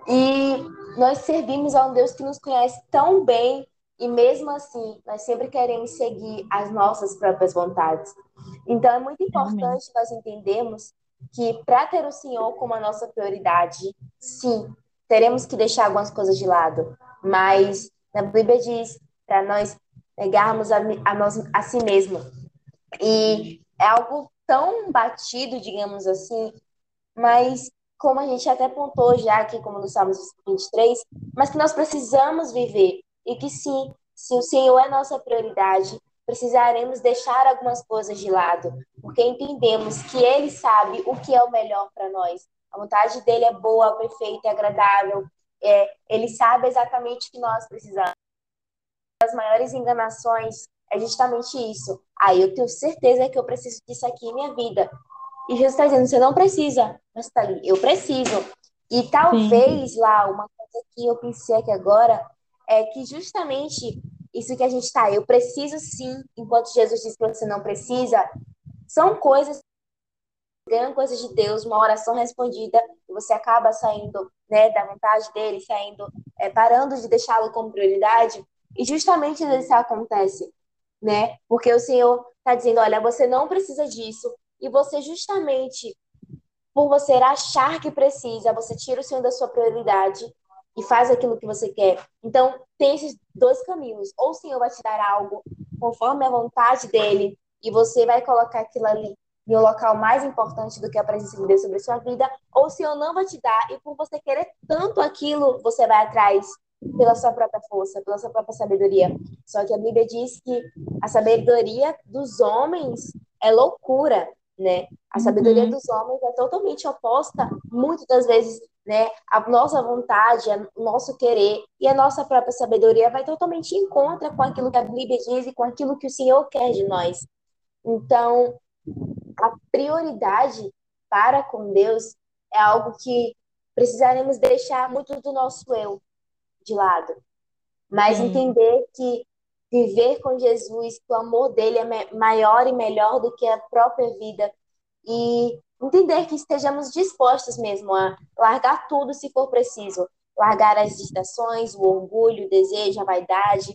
E nós servimos a um Deus que nos conhece tão bem e mesmo assim nós sempre queremos seguir as nossas próprias vontades. Então é muito importante nós entendermos que para ter o Senhor como a nossa prioridade, sim, teremos que deixar algumas coisas de lado, mas na Bíblia diz para nós negarmos a, a nós a si mesmo. E é algo tão batido, digamos assim, mas como a gente até apontou já aqui, como no Salmos 23, mas que nós precisamos viver e que sim, se o Senhor é nossa prioridade, precisaremos deixar algumas coisas de lado, porque entendemos que Ele sabe o que é o melhor para nós. A vontade dele é boa, perfeita e agradável. É, ele sabe exatamente o que nós precisamos. As maiores enganações é justamente isso. Aí ah, eu tenho certeza que eu preciso disso aqui em minha vida. E Jesus está dizendo, você não precisa, mas está ali, eu preciso. E talvez Sim. lá, uma coisa que eu pensei aqui agora, é que justamente isso que a gente está, eu preciso sim, enquanto Jesus diz que você não precisa, são coisas ganham coisas de Deus, uma oração respondida, e você acaba saindo né, da vontade dele, saindo, é, parando de deixá-lo como prioridade, e justamente isso acontece, né? Porque o Senhor está dizendo, olha, você não precisa disso, e você justamente, por você achar que precisa, você tira o Senhor da sua prioridade e faz aquilo que você quer. Então, tem esses dois caminhos. Ou o Senhor vai te dar algo conforme a vontade dele, e você vai colocar aquilo ali em um local mais importante do que a presença de Deus sobre a sua vida, ou o Senhor não vai te dar, e por você querer tanto aquilo, você vai atrás pela sua própria força, pela sua própria sabedoria. Só que a Bíblia diz que a sabedoria dos homens é loucura, né? A sabedoria uhum. dos homens é totalmente oposta, muitas das vezes, né? A nossa vontade, o nosso querer e a nossa própria sabedoria vai totalmente em contra com aquilo que a Bíblia diz e com aquilo que o Senhor quer de nós. Então, a prioridade para com Deus é algo que precisaremos deixar muito do nosso eu de lado, mas Sim. entender que viver com Jesus, que o amor dele é maior e melhor do que a própria vida e entender que estejamos dispostos mesmo a largar tudo se for preciso, largar as distrações, o orgulho, o desejo, a vaidade,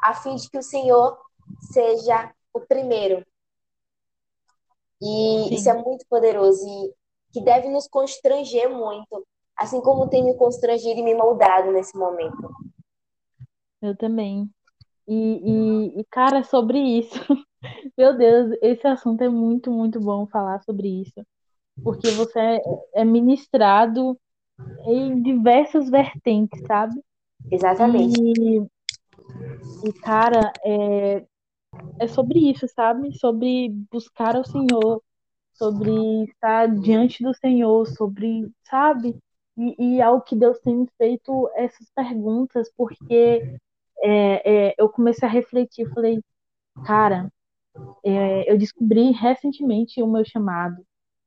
a fim de que o Senhor seja o primeiro. E Sim. isso é muito poderoso e que deve nos constranger muito, assim como tem me constrangido e me moldado nesse momento. Eu também. E, e, e, cara, sobre isso, meu Deus, esse assunto é muito, muito bom falar sobre isso, porque você é, é ministrado em diversas vertentes, sabe? Exatamente. E, e cara, é, é sobre isso, sabe? Sobre buscar o Senhor, sobre estar diante do Senhor, sobre, sabe? E, e ao que Deus tem feito essas perguntas, porque é, é, eu comecei a refletir, falei, cara, é, eu descobri recentemente o meu chamado,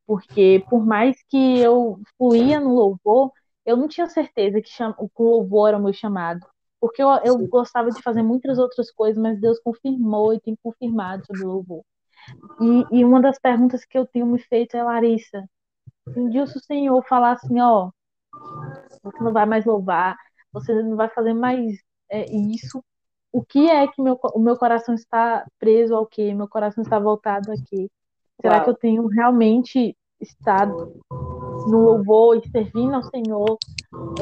porque por mais que eu fluía no louvor, eu não tinha certeza que, cham... que o louvor era o meu chamado, porque eu, eu gostava de fazer muitas outras coisas, mas Deus confirmou e tem confirmado sobre o louvor. E, e uma das perguntas que eu tenho me feito é, Larissa, um dia se o Senhor falar assim, ó, você não vai mais louvar, você não vai fazer mais é, isso. O que é que meu, o meu coração está preso ao quê? Meu coração está voltado a quê? Será Uau. que eu tenho realmente estado no louvor e servindo ao Senhor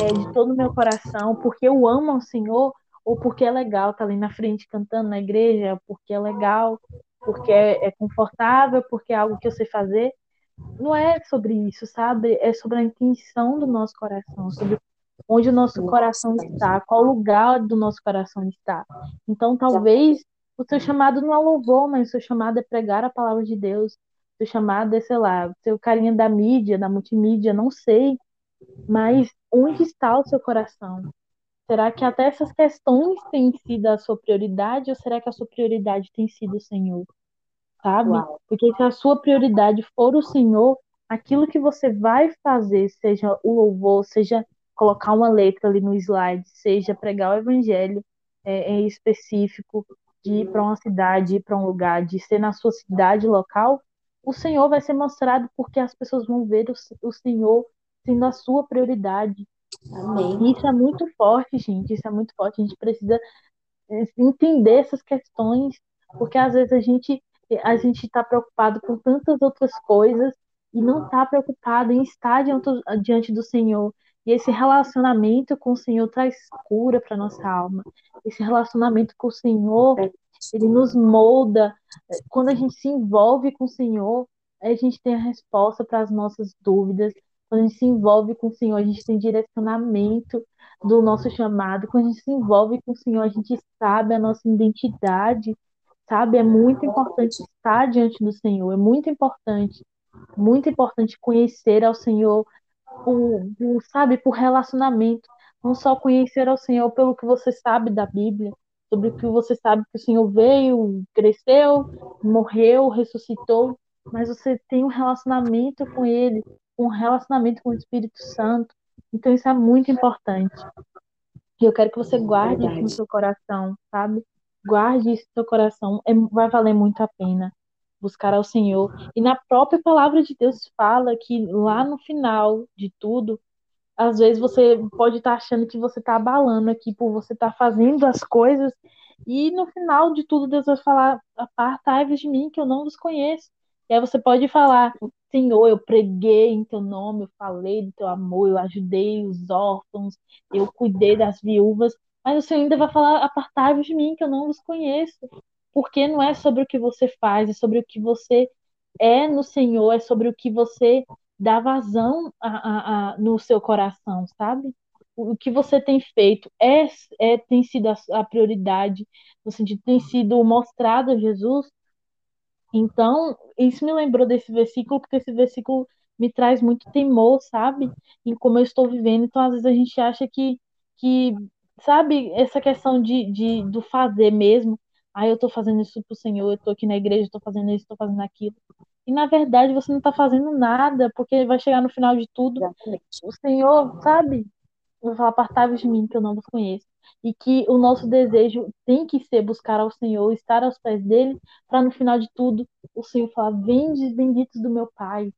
é, de todo o meu coração, porque eu amo ao Senhor, ou porque é legal estar tá ali na frente cantando na igreja, porque é legal, porque é, é confortável, porque é algo que eu sei fazer? Não é sobre isso, sabe? É sobre a intenção do nosso coração, sobre onde o nosso coração está, qual lugar do nosso coração está. Então, talvez o seu chamado não é louvor, mas o seu chamado é pregar a palavra de Deus. O seu chamado é, sei lá, o carinha da mídia, da multimídia, não sei. Mas onde está o seu coração? Será que até essas questões têm sido a sua prioridade ou será que a sua prioridade tem sido o Senhor? Sabe? Uau. Porque se a sua prioridade for o Senhor, aquilo que você vai fazer, seja o louvor, seja colocar uma letra ali no slide, seja pregar o evangelho é, em específico, de ir para uma cidade, ir para um lugar, de ser na sua cidade local, o Senhor vai ser mostrado porque as pessoas vão ver o, o Senhor sendo a sua prioridade. Amém. Isso é muito forte, gente. Isso é muito forte. A gente precisa é, entender essas questões, porque às vezes a gente a gente está preocupado com tantas outras coisas e não está preocupado em estar diante, diante do Senhor, e esse relacionamento com o Senhor traz cura para nossa alma. Esse relacionamento com o Senhor, ele nos molda. Quando a gente se envolve com o Senhor, a gente tem a resposta para as nossas dúvidas. Quando a gente se envolve com o Senhor, a gente tem direcionamento do nosso chamado. Quando a gente se envolve com o Senhor, a gente sabe a nossa identidade, sabe? É muito importante estar diante do Senhor, é muito importante, muito importante conhecer ao Senhor, por, por, sabe, por relacionamento, não só conhecer ao Senhor pelo que você sabe da Bíblia, sobre o que você sabe que o Senhor veio, cresceu, morreu, ressuscitou, mas você tem um relacionamento com Ele, um relacionamento com o Espírito Santo. Então isso é muito importante. E eu quero que você guarde isso no seu coração, sabe? Guarde isso no seu coração. É, vai valer muito a pena buscar ao Senhor. E na própria palavra de Deus fala que lá no final de tudo, às vezes você pode estar tá achando que você está abalando aqui por você estar tá fazendo as coisas, e no final de tudo Deus vai falar: apartai-vos de mim, que eu não vos conheço. E aí você pode falar: Senhor, eu preguei em teu nome, eu falei do teu amor, eu ajudei os órfãos, eu cuidei das viúvas, mas o Senhor ainda vai falar: apartai-vos de mim, que eu não vos conheço. Porque não é sobre o que você faz, é sobre o que você é no Senhor, é sobre o que você dá vazão a, a, a, no seu coração, sabe? O, que você tem feito é, é tem sido a, prioridade, no sentido tem sido mostrado a Jesus. Então, isso me lembrou desse versículo, porque esse versículo me traz muito temor, sabe? Em como eu estou vivendo. Então, às vezes a gente acha que, que sabe, essa questão de, de, do fazer mesmo. Ah, eu estou fazendo isso para o Senhor, eu estou aqui na igreja, estou fazendo isso, estou fazendo aquilo. E na verdade você não está fazendo nada, porque vai chegar no final de tudo. Exatamente. O Senhor, sabe? Eu vou falar, apartai-vos de mim, que eu não vos conheço. E que o nosso desejo tem que ser buscar ao Senhor, estar aos pés dele, para no final de tudo o Senhor falar: Vendes benditos do meu Pai.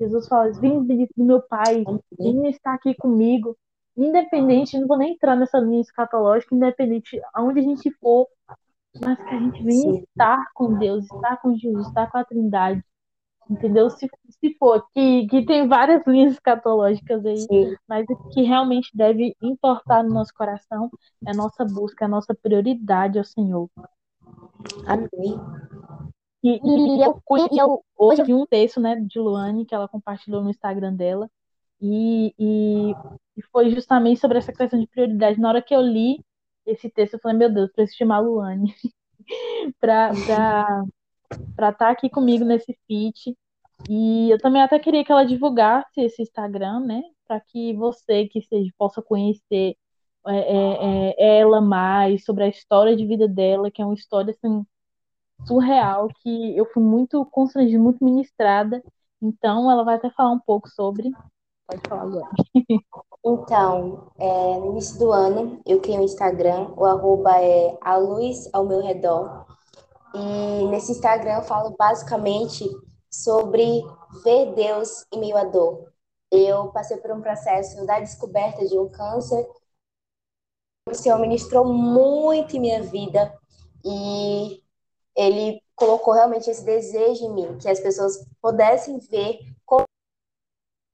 Jesus fala: Vendes benditos do meu Pai, venha estar aqui comigo. Independente, não vou nem entrar nessa linha escatológica, independente aonde a gente for, a gente venha estar com Deus, estar com Jesus, estar com a Trindade. Entendeu? Se, se for, que, que tem várias linhas escatológicas aí, Sim. mas o que realmente deve importar no nosso coração é a nossa busca, a nossa prioridade ao Senhor. Amém. E, e, eu, eu hoje vi um texto né, de Luane que ela compartilhou no Instagram dela, e, e, e foi justamente sobre essa questão de prioridade. Na hora que eu li, esse texto, eu falei, meu Deus, preciso chamar a Luane para estar tá aqui comigo nesse feat. E eu também até queria que ela divulgasse esse Instagram, né? Para que você que seja, possa conhecer é, é, é, ela mais, sobre a história de vida dela, que é uma história assim, surreal, que eu fui muito constrangida, muito ministrada. Então, ela vai até falar um pouco sobre. Pode falar agora. Então, é, no início do ano, eu criei um Instagram, o arroba é a luz ao meu redor. E nesse Instagram eu falo basicamente sobre ver Deus em meio à dor. Eu passei por um processo da descoberta de um câncer. O Senhor ministrou muito em minha vida e ele colocou realmente esse desejo em mim, que as pessoas pudessem ver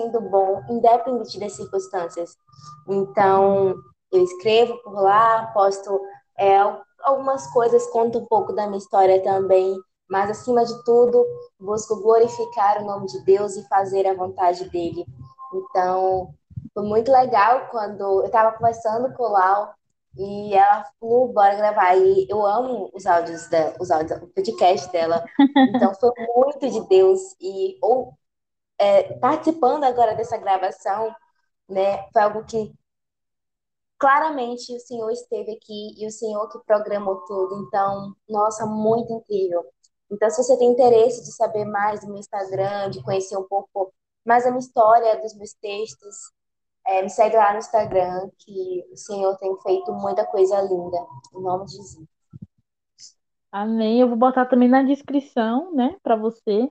sendo bom, independente das circunstâncias. Então, eu escrevo por lá, posto é, algumas coisas, conto um pouco da minha história também, mas acima de tudo, busco glorificar o nome de Deus e fazer a vontade dele. Então, foi muito legal quando eu estava conversando com o Lau e ela falou, bora gravar. E eu amo os áudios, da, os áudios, o podcast dela. Então, foi muito de Deus. E ou é, participando agora dessa gravação, né, foi algo que claramente o Senhor esteve aqui e o Senhor que programou tudo. Então, nossa, muito incrível. Então, se você tem interesse de saber mais do meu Instagram, de conhecer um pouco mais a minha história, dos meus textos, é, me segue lá no Instagram, que o Senhor tem feito muita coisa linda. Em nome de Jesus. Amém. Eu vou botar também na descrição, né, para você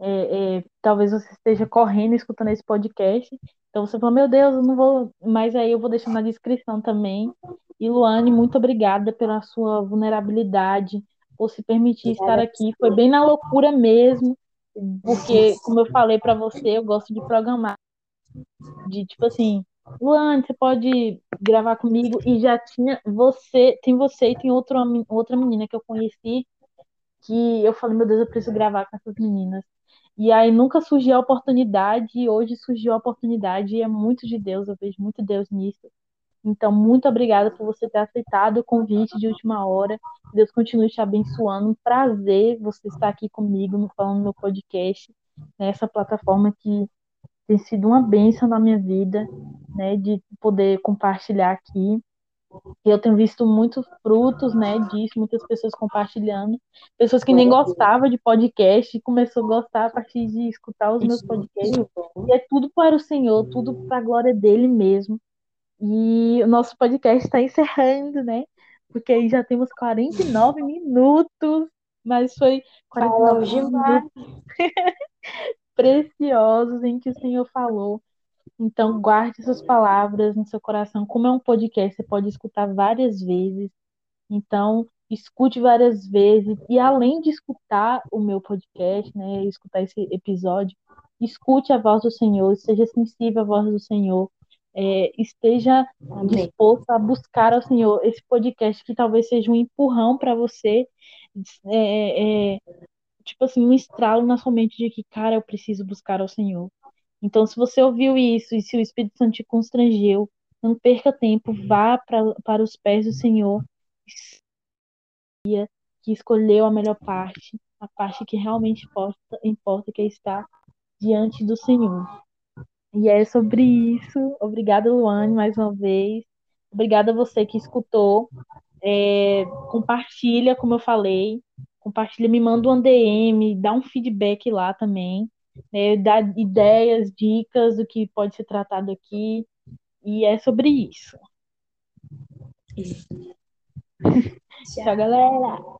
é, é, talvez você esteja correndo escutando esse podcast. Então você fala, meu Deus, eu não vou. Mas aí eu vou deixar na descrição também. E Luane, muito obrigada pela sua vulnerabilidade, por se permitir estar aqui. Foi bem na loucura mesmo, porque, como eu falei para você, eu gosto de programar. De tipo assim, Luane, você pode gravar comigo? E já tinha você, tem você e tem outro, outra menina que eu conheci, que eu falei, meu Deus, eu preciso gravar com essas meninas. E aí nunca surgiu a oportunidade, e hoje surgiu a oportunidade, e é muito de Deus, eu vejo muito Deus nisso. Então, muito obrigada por você ter aceitado o convite de última hora. Deus continue te abençoando. Um prazer você estar aqui comigo no Falando Meu Podcast, nessa plataforma que tem sido uma bênção na minha vida, né, de poder compartilhar aqui. Eu tenho visto muitos frutos, né, disso, muitas pessoas compartilhando, pessoas que nem gostavam de podcast e começou a gostar a partir de escutar os meus podcasts. E é tudo para o Senhor, tudo para a glória dele mesmo. E o nosso podcast está encerrando, né? Porque aí já temos 49 minutos, mas foi 49 minutos preciosos em que o Senhor falou. Então, guarde suas palavras no seu coração. Como é um podcast, você pode escutar várias vezes. Então, escute várias vezes. E além de escutar o meu podcast, né, escutar esse episódio, escute a voz do Senhor, seja sensível à voz do Senhor é, esteja Amém. disposto a buscar ao Senhor esse podcast que talvez seja um empurrão para você, é, é, tipo assim, um estralo na sua mente de que, cara, eu preciso buscar ao Senhor. Então, se você ouviu isso e se o Espírito Santo te constrangeu, não perca tempo, vá pra, para os pés do Senhor, que escolheu a melhor parte, a parte que realmente importa, importa que é estar diante do Senhor. E é sobre isso. Obrigada, Luane, mais uma vez. Obrigada a você que escutou. É, compartilha, como eu falei. Compartilha, me manda um DM, dá um feedback lá também. Né, dá ideias, dicas do que pode ser tratado aqui. E é sobre isso. isso. Tchau, galera.